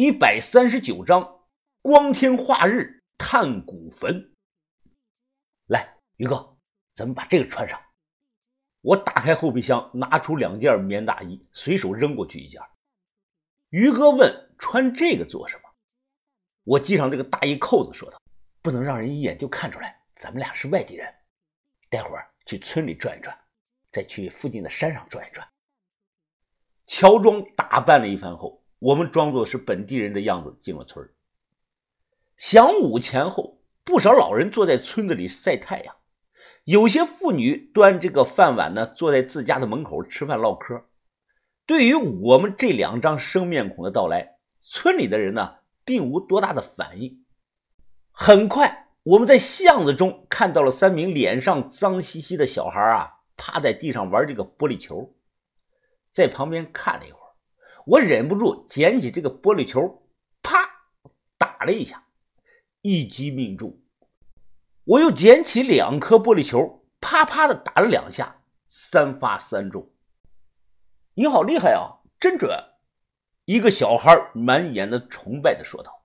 一百三十九章，光天化日探古坟。来，于哥，咱们把这个穿上。我打开后备箱，拿出两件棉大衣，随手扔过去一件。于哥问：“穿这个做什么？”我系上这个大衣扣子，说道：“不能让人一眼就看出来咱们俩是外地人。待会儿去村里转一转，再去附近的山上转一转。”乔装打扮了一番后。我们装作是本地人的样子进了村晌午前后，不少老人坐在村子里晒太阳，有些妇女端这个饭碗呢，坐在自家的门口吃饭唠嗑。对于我们这两张生面孔的到来，村里的人呢，并无多大的反应。很快，我们在巷子中看到了三名脸上脏兮兮的小孩啊，趴在地上玩这个玻璃球，在旁边看了一会儿。我忍不住捡起这个玻璃球，啪打了一下，一击命中。我又捡起两颗玻璃球，啪啪的打了两下，三发三中。你好厉害啊，真准！一个小孩满眼的崇拜的说道。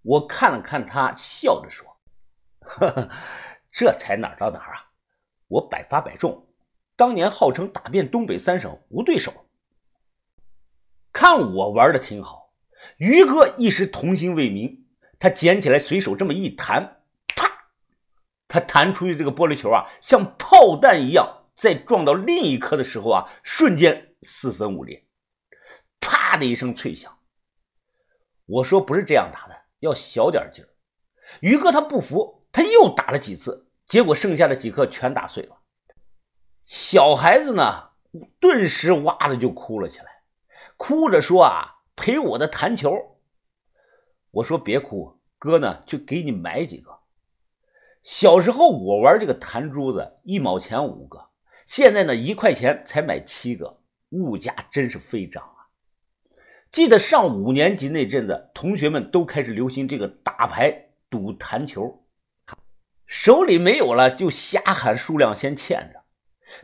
我看了看他，笑着说：“呵呵，这才哪到哪啊！我百发百中，当年号称打遍东北三省无对手。”看我玩的挺好，于哥一时童心未泯，他捡起来随手这么一弹，啪！他弹出去这个玻璃球啊，像炮弹一样，在撞到另一颗的时候啊，瞬间四分五裂，啪的一声脆响。我说不是这样打的，要小点劲儿。于哥他不服，他又打了几次，结果剩下的几颗全打碎了。小孩子呢，顿时哇的就哭了起来。哭着说：“啊，赔我的弹球。”我说：“别哭，哥呢，就给你买几个。小时候我玩这个弹珠子，一毛钱五个，现在呢，一块钱才买七个，物价真是飞涨啊！记得上五年级那阵子，同学们都开始流行这个打牌赌弹球，手里没有了就瞎喊数量先欠着，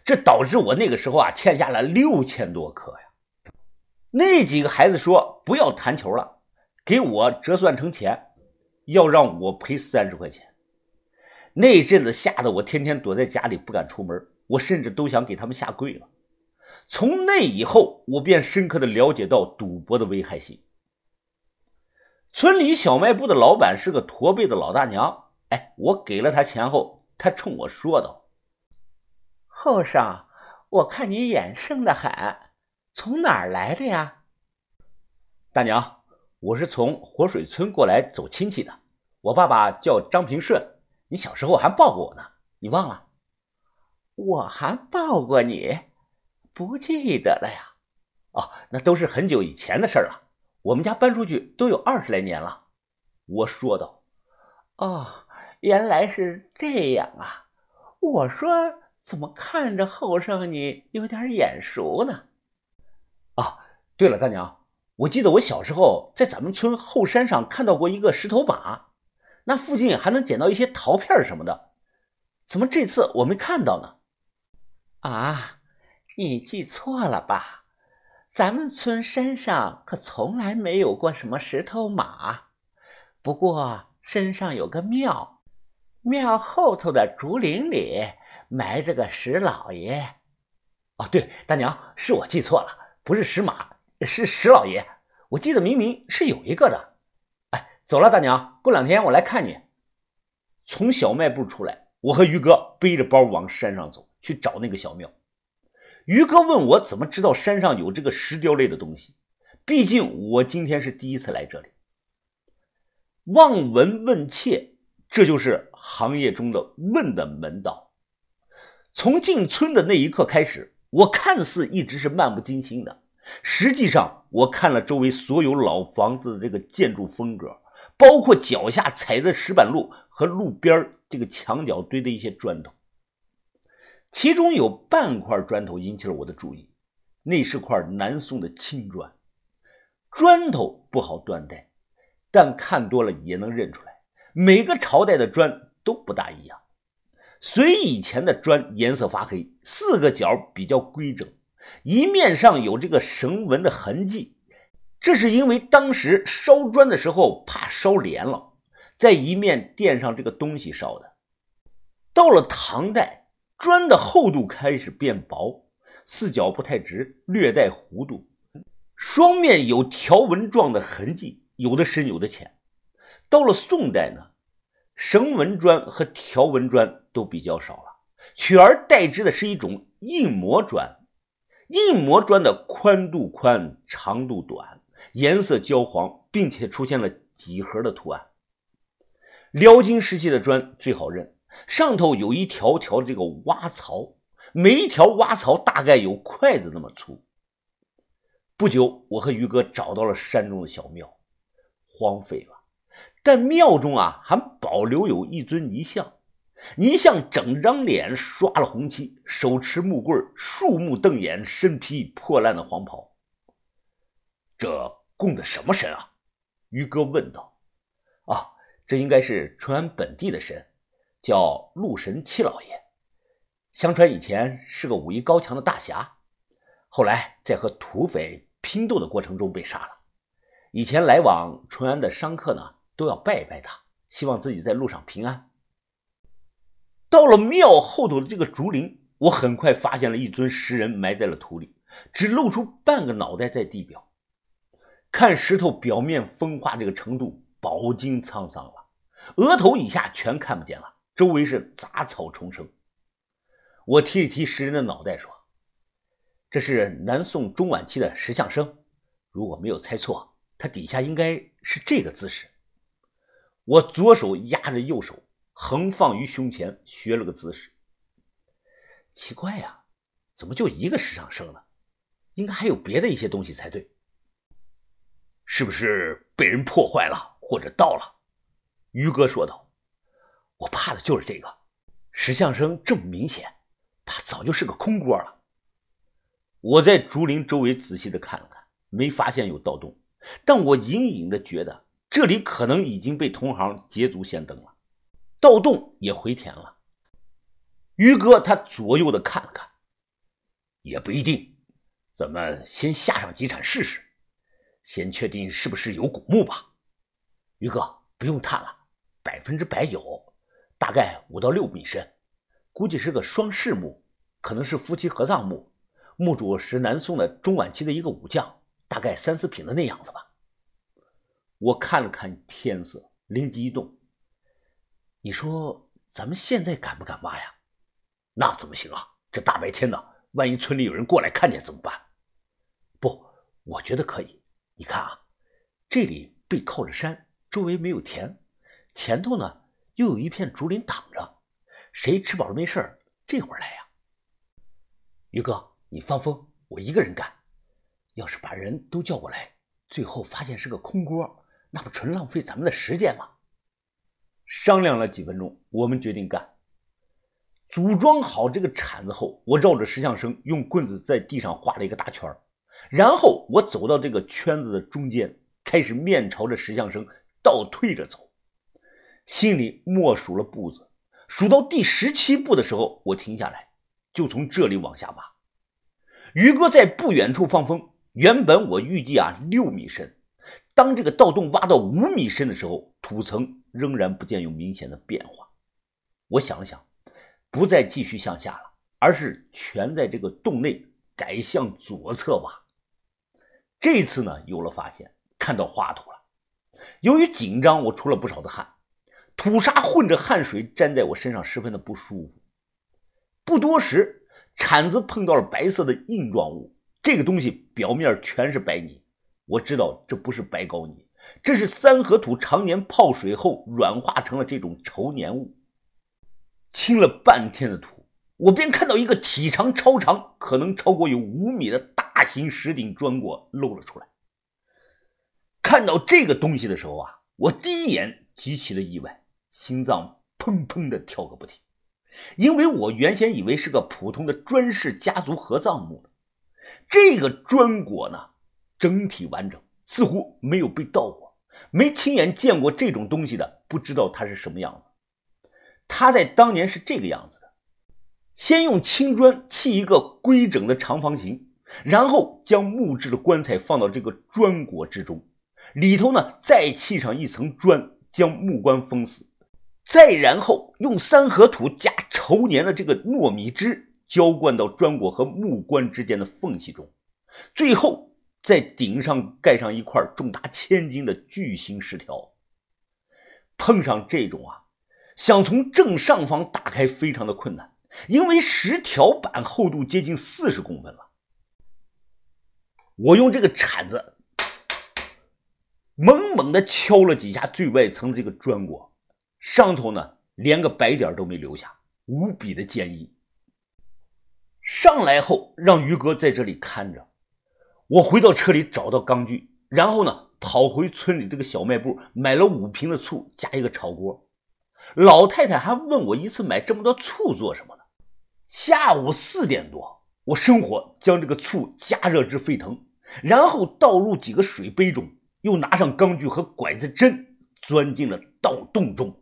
这导致我那个时候啊，欠下了六千多颗呀。”那几个孩子说不要弹球了，给我折算成钱，要让我赔三十块钱。那阵子吓得我天天躲在家里不敢出门，我甚至都想给他们下跪了。从那以后，我便深刻的了解到赌博的危害性。村里小卖部的老板是个驼背的老大娘，哎，我给了他钱后，他冲我说道：“后生，我看你眼生的很。”从哪儿来的呀，大娘？我是从活水村过来走亲戚的。我爸爸叫张平顺，你小时候还抱过我呢，你忘了？我还抱过你，不记得了呀。哦，那都是很久以前的事了。我们家搬出去都有二十来年了。我说道。哦，原来是这样啊。我说怎么看着后生你有点眼熟呢？对了，大娘，我记得我小时候在咱们村后山上看到过一个石头马，那附近还能捡到一些陶片什么的，怎么这次我没看到呢？啊，你记错了吧？咱们村山上可从来没有过什么石头马，不过山上有个庙，庙后头的竹林里埋着个石老爷。哦，对，大娘，是我记错了。不是石马，是石老爷。我记得明明是有一个的。哎，走了，大娘，过两天我来看你。从小卖部出来，我和于哥背着包往山上走，去找那个小庙。于哥问我怎么知道山上有这个石雕类的东西，毕竟我今天是第一次来这里。望闻问切，这就是行业中的问的门道。从进村的那一刻开始。我看似一直是漫不经心的，实际上我看了周围所有老房子的这个建筑风格，包括脚下踩的石板路和路边这个墙角堆的一些砖头。其中有半块砖头引起了我的注意，那是块南宋的青砖。砖头不好断代，但看多了也能认出来，每个朝代的砖都不大一样。隋以前的砖颜色发黑，四个角比较规整，一面上有这个绳纹的痕迹，这是因为当时烧砖的时候怕烧连了，在一面垫上这个东西烧的。到了唐代，砖的厚度开始变薄，四角不太直，略带弧度，双面有条纹状的痕迹，有的深，有的浅。到了宋代呢，绳纹砖和条纹砖都比较少了，取而代之的是一种硬模砖。硬模砖的宽度宽，长度短，颜色焦黄，并且出现了几何的图案。辽金时期的砖最好认，上头有一条条这个挖槽，每一条挖槽大概有筷子那么粗。不久，我和于哥找到了山中的小庙，荒废了，但庙中啊还保留有一尊泥像。泥像整张脸刷了红漆，手持木棍，竖目瞪眼，身披破烂的黄袍。这供的什么神啊？于哥问道。啊，这应该是淳安本地的神，叫陆神七老爷。相传以前是个武艺高强的大侠，后来在和土匪拼斗的过程中被杀了。以前来往淳安的商客呢，都要拜一拜他，希望自己在路上平安。到了庙后头的这个竹林，我很快发现了一尊石人埋在了土里，只露出半个脑袋在地表。看石头表面风化这个程度，饱经沧桑了，额头以下全看不见了，周围是杂草丛生。我提了提石人的脑袋，说：“这是南宋中晚期的石像生，如果没有猜错，他底下应该是这个姿势。”我左手压着右手。横放于胸前，学了个姿势。奇怪呀，怎么就一个石像生呢？应该还有别的一些东西才对。是不是被人破坏了或者盗了？于哥说道：“我怕的就是这个。石像生这么明显，怕早就是个空锅了。”我在竹林周围仔细的看了看，没发现有盗洞，但我隐隐的觉得这里可能已经被同行捷足先登了。盗洞也回填了。于哥他左右的看了看，也不一定，咱们先下上几铲试试，先确定是不是有古墓吧。于哥不用探了，百分之百有，大概五到六米深，估计是个双室墓，可能是夫妻合葬墓，墓主是南宋的中晚期的一个武将，大概三四品的那样子吧。我看了看天色，灵机一动。你说咱们现在敢不敢挖呀？那怎么行啊？这大白天的，万一村里有人过来看见怎么办？不，我觉得可以。你看啊，这里背靠着山，周围没有田，前头呢又有一片竹林挡着，谁吃饱了没事这会儿来呀？于哥，你放风，我一个人干。要是把人都叫过来，最后发现是个空锅，那不纯浪费咱们的时间吗？商量了几分钟，我们决定干。组装好这个铲子后，我绕着石像生用棍子在地上画了一个大圈然后我走到这个圈子的中间，开始面朝着石像生倒退着走，心里默数了步子。数到第十七步的时候，我停下来，就从这里往下挖。于哥在不远处放风，原本我预计啊六米深。当这个盗洞挖到五米深的时候，土层仍然不见有明显的变化。我想了想，不再继续向下了，而是全在这个洞内改向左侧挖。这次呢，有了发现，看到花土了。由于紧张，我出了不少的汗，土沙混着汗水粘在我身上，十分的不舒服。不多时，铲子碰到了白色的硬状物，这个东西表面全是白泥。我知道这不是白膏泥，这是三合土常年泡水后软化成了这种稠黏物。清了半天的土，我便看到一个体长超长，可能超过有五米的大型石顶砖椁露了出来。看到这个东西的时候啊，我第一眼极其的意外，心脏砰砰的跳个不停，因为我原先以为是个普通的砖氏家族合葬墓这个砖椁呢。整体完整，似乎没有被盗过。没亲眼见过这种东西的，不知道它是什么样子。它在当年是这个样子的：先用青砖砌一个规整的长方形，然后将木质的棺材放到这个砖椁之中，里头呢再砌上一层砖，将木棺封死，再然后用三合土加稠黏的这个糯米汁浇灌到砖椁和木棺之间的缝隙中，最后在顶上盖上一块重达千斤的巨型石条。碰上这种啊，想从正上方打开非常的困难，因为石条板厚度接近四十公分了。我用这个铲子猛猛的敲了几下最外层的这个砖椁，上头呢连个白点都没留下，无比的坚硬。上来后让于哥在这里看着，我回到车里找到钢锯，然后呢。跑回村里这个小卖部，买了五瓶的醋，加一个炒锅。老太太还问我一次买这么多醋做什么呢？下午四点多，我生火将这个醋加热至沸腾，然后倒入几个水杯中，又拿上钢锯和拐子针，钻进了盗洞中。